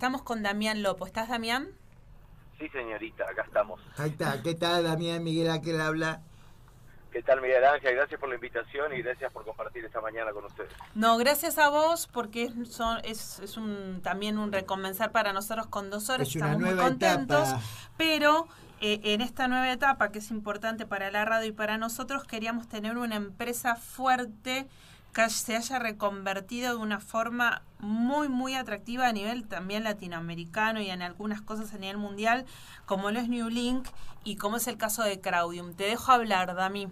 Estamos con Damián Lopo. ¿Estás, Damián? Sí, señorita, acá estamos. Ahí está, ¿qué tal, Damián Miguel Aquel habla? ¿Qué tal, Miguel Ángel? Gracias por la invitación y gracias por compartir esta mañana con ustedes. No, gracias a vos porque son, es, es un, también un recomenzar para nosotros con dos horas. Es una Estamos muy contentos, etapa. pero eh, en esta nueva etapa que es importante para la radio y para nosotros, queríamos tener una empresa fuerte que se haya reconvertido de una forma muy, muy atractiva a nivel también latinoamericano y en algunas cosas a nivel mundial, como lo es New Link y como es el caso de Craudium. Te dejo hablar, Dami.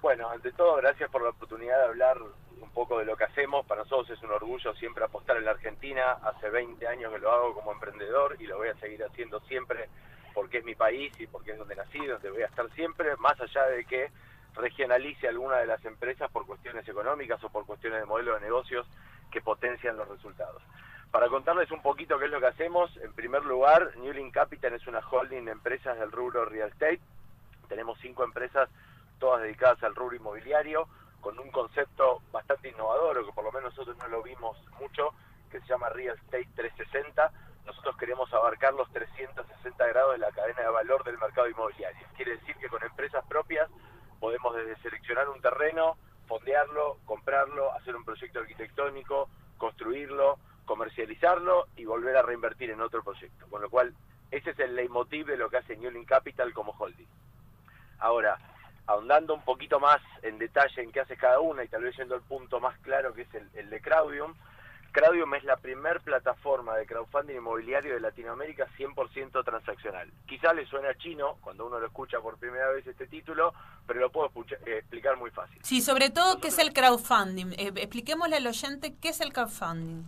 Bueno, ante todo, gracias por la oportunidad de hablar un poco de lo que hacemos. Para nosotros es un orgullo siempre apostar en la Argentina. Hace 20 años que lo hago como emprendedor y lo voy a seguir haciendo siempre porque es mi país y porque es donde nací, donde voy a estar siempre, más allá de que regionalice alguna de las empresas por cuestiones económicas o por cuestiones de modelo de negocios que potencian los resultados. Para contarles un poquito qué es lo que hacemos, en primer lugar, Newlink Capital es una holding de empresas del rubro real estate. Tenemos cinco empresas, todas dedicadas al rubro inmobiliario, con un concepto bastante innovador, o que por lo menos nosotros no lo vimos mucho, que se llama Real Estate 360. Nosotros queremos abarcar los 360 grados de la cadena de valor del mercado inmobiliario. Quiere decir que con empresas propias podemos desde seleccionar un terreno, fondearlo, comprarlo, hacer un proyecto arquitectónico, construirlo, comercializarlo y volver a reinvertir en otro proyecto. Con lo cual, ese es el leitmotiv de lo que hace Newlink Capital como holding. Ahora, ahondando un poquito más en detalle en qué hace cada una y tal vez yendo al punto más claro que es el, el de Crowdium, Crowdium es la primer plataforma de crowdfunding inmobiliario de Latinoamérica 100% transaccional. Quizá le suena chino cuando uno lo escucha por primera vez este título, pero lo puedo eh, explicar muy fácil. Sí, sobre todo, ¿qué es el crowdfunding? Eh, expliquémosle al oyente qué es el crowdfunding.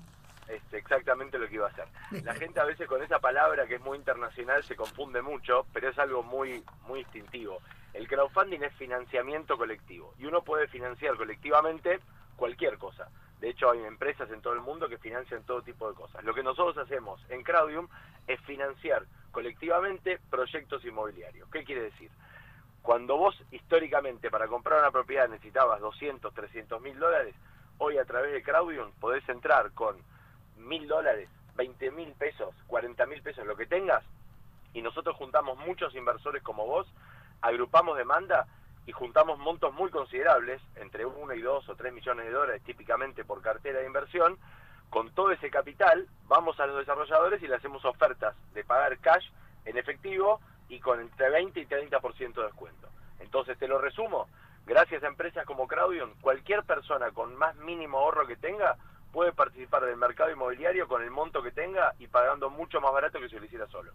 Es exactamente lo que iba a hacer. La gente a veces con esa palabra que es muy internacional se confunde mucho, pero es algo muy muy instintivo. El crowdfunding es financiamiento colectivo y uno puede financiar colectivamente cualquier cosa. De hecho, hay empresas en todo el mundo que financian todo tipo de cosas. Lo que nosotros hacemos en Crowdium es financiar colectivamente proyectos inmobiliarios. ¿Qué quiere decir? Cuando vos históricamente para comprar una propiedad necesitabas 200, 300 mil dólares, hoy a través de Crowdium podés entrar con mil dólares, 20 mil pesos, 40 mil pesos, lo que tengas, y nosotros juntamos muchos inversores como vos, agrupamos demanda y juntamos montos muy considerables, entre 1 y 2 o 3 millones de dólares típicamente por cartera de inversión, con todo ese capital vamos a los desarrolladores y le hacemos ofertas de pagar cash en efectivo y con entre 20 y 30% de descuento. Entonces, te lo resumo, gracias a empresas como Crowdium, cualquier persona con más mínimo ahorro que tenga puede participar del mercado inmobiliario con el monto que tenga y pagando mucho más barato que si lo hiciera solo.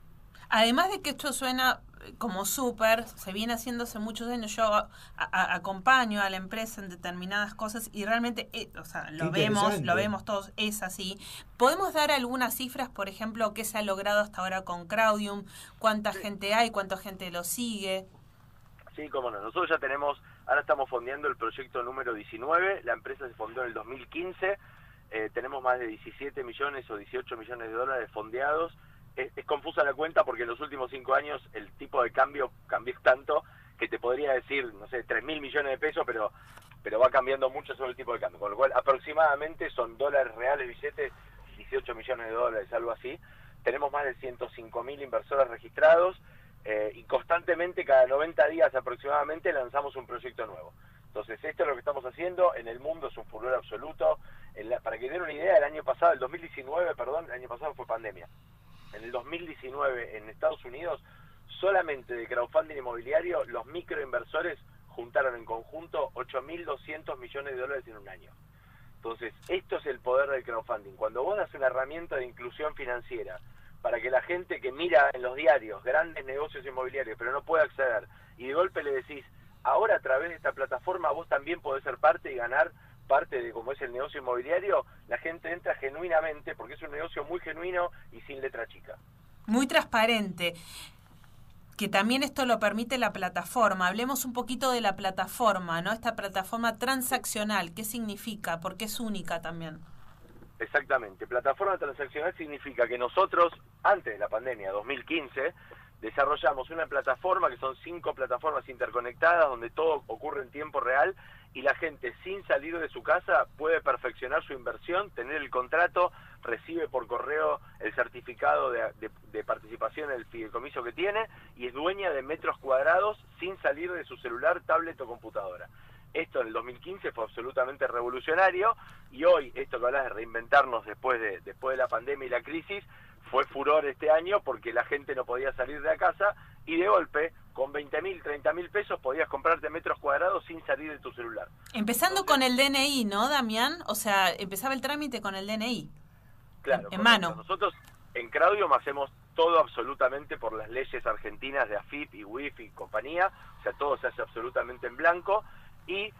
Además de que esto suena eh, como súper, se viene haciendo hace muchos años, yo a- a- acompaño a la empresa en determinadas cosas y realmente, eh, o sea, lo vemos, lo vemos todos, es así. ¿Podemos dar algunas cifras, por ejemplo, qué se ha logrado hasta ahora con Crowdium? ¿Cuánta gente hay? ¿Cuánta gente lo sigue? Sí, cómo no. Nosotros ya tenemos, ahora estamos fondeando el proyecto número 19, la empresa se fondeó en el 2015, eh, tenemos más de 17 millones o 18 millones de dólares fondeados. Es, confusa la cuenta porque en los últimos cinco años el tipo de cambio cambió tanto que te podría decir, no sé, 3 mil millones de pesos, pero pero va cambiando mucho sobre el tipo de cambio. Con lo cual, aproximadamente son dólares reales, billetes, 18 millones de dólares, algo así. Tenemos más de 105 mil inversores registrados eh, y constantemente, cada 90 días aproximadamente, lanzamos un proyecto nuevo. Entonces, esto es lo que estamos haciendo. En el mundo es un furor absoluto. En la- para que den una idea, el año pasado, el 2019, perdón, el año pasado fue pandemia. En el 2019, en Estados Unidos, solamente de crowdfunding inmobiliario, los microinversores juntaron en conjunto 8.200 millones de dólares en un año. Entonces, esto es el poder del crowdfunding. Cuando vos das una herramienta de inclusión financiera para que la gente que mira en los diarios grandes negocios inmobiliarios pero no puede acceder y de golpe le decís, ahora a través de esta plataforma vos también podés ser parte y ganar parte de como es el negocio inmobiliario, la gente entra genuinamente porque es un negocio muy genuino y sin letra chica. Muy transparente. Que también esto lo permite la plataforma. Hablemos un poquito de la plataforma, ¿no? Esta plataforma transaccional, ¿qué significa? Porque es única también. Exactamente. Plataforma transaccional significa que nosotros, antes de la pandemia, 2015, desarrollamos una plataforma que son cinco plataformas interconectadas donde todo ocurre en tiempo real y la gente sin salir de su casa puede perfeccionar su inversión, tener el contrato, recibe por correo el de, de, participación en el fideicomiso que tiene y es dueña de metros cuadrados sin salir de su celular, tablet o computadora. Esto en el 2015 fue absolutamente revolucionario y hoy esto que hablas de reinventarnos después de, después de la pandemia y la crisis fue furor este año porque la gente no podía salir de la casa y de golpe con 20 mil, 30 mil pesos podías comprarte metros cuadrados sin salir de tu celular. Empezando con el DNI, ¿no, Damián? O sea, empezaba el trámite con el DNI. Claro, en, mano. Nosotros en Craudium hacemos todo absolutamente por las leyes argentinas de AFIP y WIF y compañía, o sea, todo se hace absolutamente en blanco y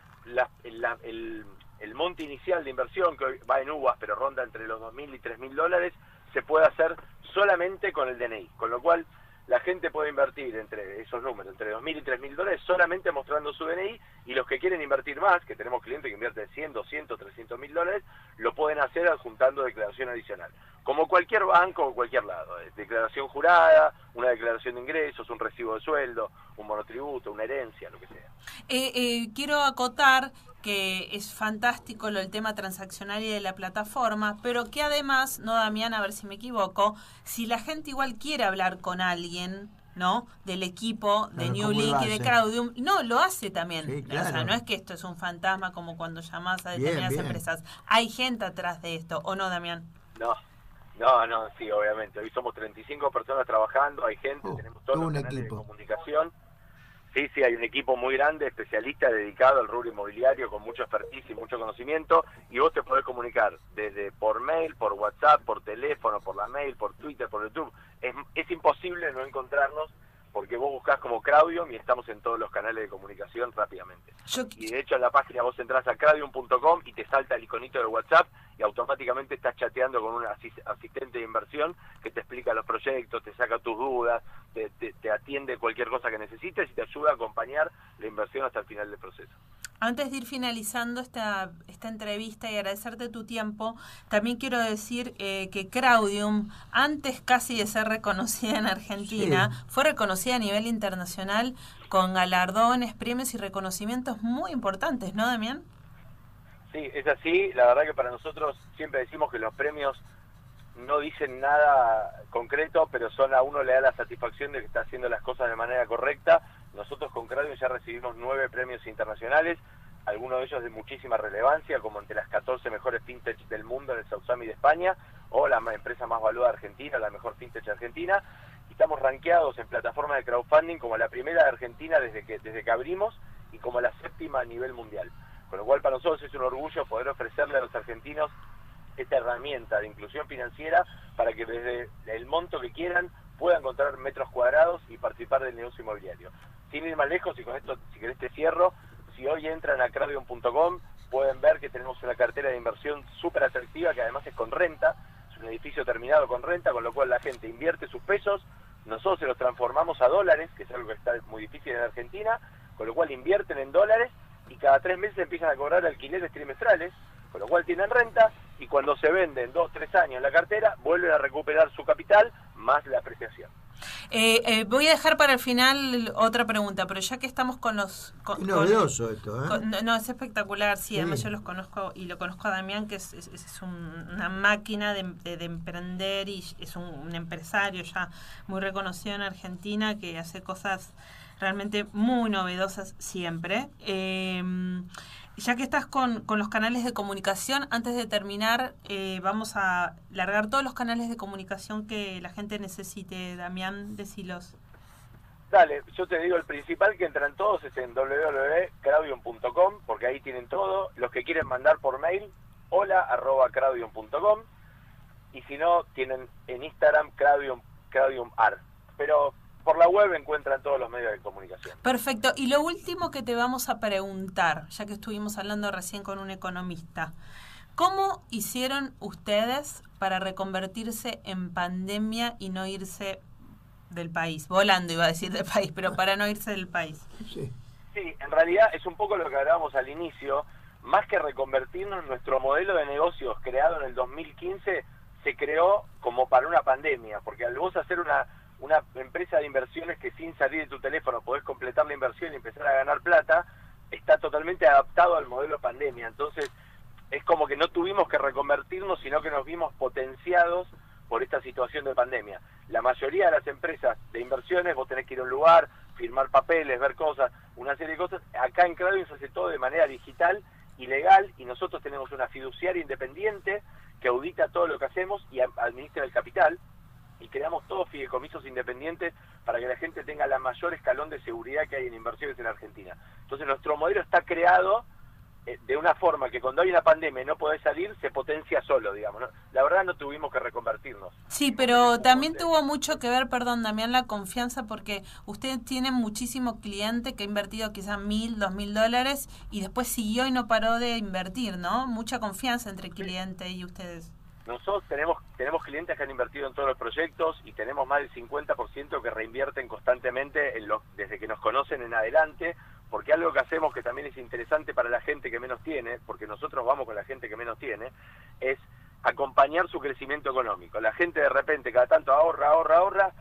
el, el, monte inicial de inversión, que hoy va en uvas, pero ronda entre los 2.000 y 3.000 dólares, se puede hacer solamente con el DNI, con lo cual la gente puede invertir entre esos números, entre 2.000 y 3.000 dólares, solamente mostrando su DNI, y los que quieren invertir más, que tenemos clientes que invierten 100, 200, 300 mil dólares, lo pueden hacer adjuntando declaración adicional. Como cualquier banco o cualquier lado, eh, declaración jurada, una declaración de ingresos, un recibo de sueldo, un monotributo, una herencia, lo que sea. Eh, eh, quiero acotar que es fantástico lo del tema transaccional y de la plataforma, pero que además, no Damián, a ver si me equivoco, si la gente igual quiere hablar con alguien, ¿no? Del equipo de New Link y de Crowdium, no, lo hace también. O sea, no es que esto es un fantasma como cuando llamás a determinadas empresas. Hay gente atrás de esto, ¿o no, Damián? No, no, no, sí, obviamente. Hoy somos 35 personas trabajando, hay gente, uh, tenemos todo un equipo. de comunicación Sí, sí, hay un equipo muy grande, especialista, dedicado al rubro inmobiliario, con mucho expertise y mucho conocimiento, y vos te podés comunicar desde por mail, por WhatsApp, por teléfono, por la mail, por Twitter, por YouTube. Es, es imposible no encontrarnos porque vos buscás como Craudium y estamos en todos los canales de comunicación rápidamente. Y de hecho en la página vos entras a craudium.com y te salta el iconito del WhatsApp y automáticamente estás chateando con un asistente de inversión que te explica los proyectos, te saca tus dudas, te, te atiende cualquier cosa que necesites y te ayuda a acompañar la inversión hasta el final del proceso. Antes de ir finalizando esta, esta entrevista y agradecerte tu tiempo, también quiero decir eh, que Craudium, antes casi de ser reconocida en Argentina, fue reconocida a nivel internacional con galardones, premios y reconocimientos muy importantes, ¿no, Damián? Sí, es así. La verdad que para nosotros siempre decimos que los premios no dicen nada concreto, pero son a uno le da la satisfacción de que está haciendo las cosas de manera correcta nosotros con Cradium ya recibimos nueve premios internacionales, algunos de ellos de muchísima relevancia, como entre las 14 mejores fintech del mundo en el Summit de España, o la empresa más valuada Argentina, la mejor fintech Argentina. Y estamos rankeados en plataforma de crowdfunding como la primera de Argentina desde que, desde que abrimos y como la séptima a nivel mundial. Con lo cual para nosotros es un orgullo poder ofrecerle a los argentinos esta herramienta de inclusión financiera para que desde el monto que quieran puedan encontrar metros cuadrados y participar del negocio inmobiliario. Sin ir más lejos, y con esto, si querés, te cierro, si hoy entran a cradion.com, pueden ver que tenemos una cartera de inversión súper atractiva, que además es con renta, es un edificio terminado con renta, con lo cual la gente invierte sus pesos, nosotros se los transformamos a dólares, que es algo que está muy difícil en Argentina, con lo cual invierten en dólares y cada tres meses empiezan a cobrar alquileres trimestrales, con lo cual tienen renta y cuando se venden dos, tres años la cartera, vuelven a recuperar su capital más la apreciación. Eh, eh, voy a dejar para el final otra pregunta, pero ya que estamos con los... Con, novedoso esto, ¿eh? no, es espectacular, sí, además yo los conozco y lo conozco a Damián, que es, es, una máquina de, emprender y es un, empresario ya muy reconocido en Argentina que hace cosas realmente muy novedosas siempre. Eh, ya que estás con, con, los canales de comunicación, antes de terminar, eh, vamos a largar todos los canales de comunicación que la gente necesite. Damián, decilos. Dale, yo te digo, el principal que entran todos es en www.craudium.com, porque ahí tienen todo. Los que quieren mandar por mail, hola arroba craudium.com. Y si no, tienen en Instagram craudiumar. Pero por la web encuentran todos los medios de comunicación. Perfecto. Y lo último que te vamos a preguntar, ya que estuvimos hablando recién con un economista, ¿cómo hicieron ustedes para reconvertirse en pandemia y no irse del país? Volando iba a decir del país, pero para no irse del país. Sí. Sí, en realidad es un poco lo que hablábamos al inicio, más que reconvertirnos, nuestro modelo de negocios creado en el 2015 se creó como para una pandemia, porque al vos hacer una una empresa de inversiones que sin salir de tu teléfono podés completar la inversión y empezar a ganar plata, está totalmente adaptado al modelo pandemia. Entonces, es como que no tuvimos que reconvertirnos, sino que nos vimos potenciados por esta situación de pandemia. La mayoría de las empresas de inversiones, vos tenés que ir a un lugar, firmar papeles, ver cosas, una serie de cosas. Acá en Claudio se hace todo de manera digital y legal y nosotros tenemos una fiduciaria independiente que audita todo lo que hacemos y administra el capital creamos todos fideicomisos independientes para que la gente tenga la mayor escalón de seguridad que hay en inversiones en Argentina. Entonces nuestro modelo está creado eh, de una forma que cuando hay una pandemia y no podés salir, se potencia solo, digamos. La verdad no tuvimos que reconvertirnos. Sí, pero también tuvo mucho que ver, perdón, Damián, la confianza, porque ustedes tienen muchísimo cliente que ha invertido quizás mil, dos mil dólares y después siguió y no paró de invertir, ¿no? Mucha confianza entre el cliente y ustedes. Nosotros tenemos, tenemos clientes que han invertido en todos los proyectos y tenemos más del 50% que reinvierten constantemente desde que nos conocen en adelante porque algo que hacemos que también es interesante para la gente que menos tiene, porque nosotros vamos con la gente que menos tiene, es acompañar su crecimiento económico. La gente de repente cada tanto ahorra, ahorra, ahorra,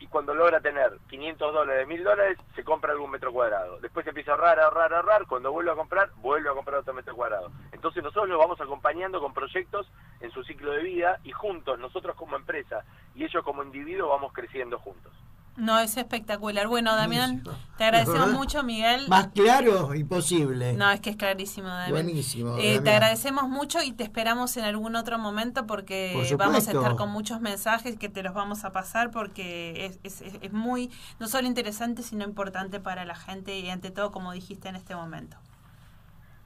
y cuando logra tener 500 dólares, 1000 dólares, se compra algún metro cuadrado. Después empieza a ahorrar, ahorrar, ahorrar, cuando vuelve a comprar, vuelve a comprar otro metro cuadrado. Entonces nosotros lo vamos acompañando con proyectos en su ciclo de vida y juntos, nosotros como empresa y ellos como individuo, vamos creciendo juntos. No, es espectacular. Bueno, Damián, te agradecemos mucho, Miguel. Más claro, imposible. No, es que es clarísimo, Damián. Buenísimo. Eh, te agradecemos mucho y te esperamos en algún otro momento porque vamos a estar con muchos mensajes que te los vamos a pasar porque es, es, es muy, no solo interesante, sino importante para la gente y ante todo, como dijiste en este momento.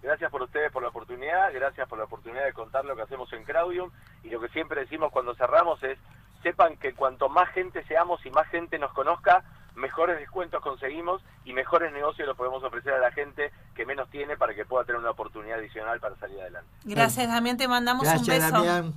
Gracias por ustedes por la oportunidad, gracias por la oportunidad de contar lo que hacemos en Craudium y lo que siempre decimos cuando cerramos es sepan que cuanto más gente seamos y más gente nos conozca, mejores descuentos conseguimos y mejores negocios los podemos ofrecer a la gente que menos tiene para que pueda tener una oportunidad adicional para salir adelante. Gracias, Damián. Te mandamos un beso.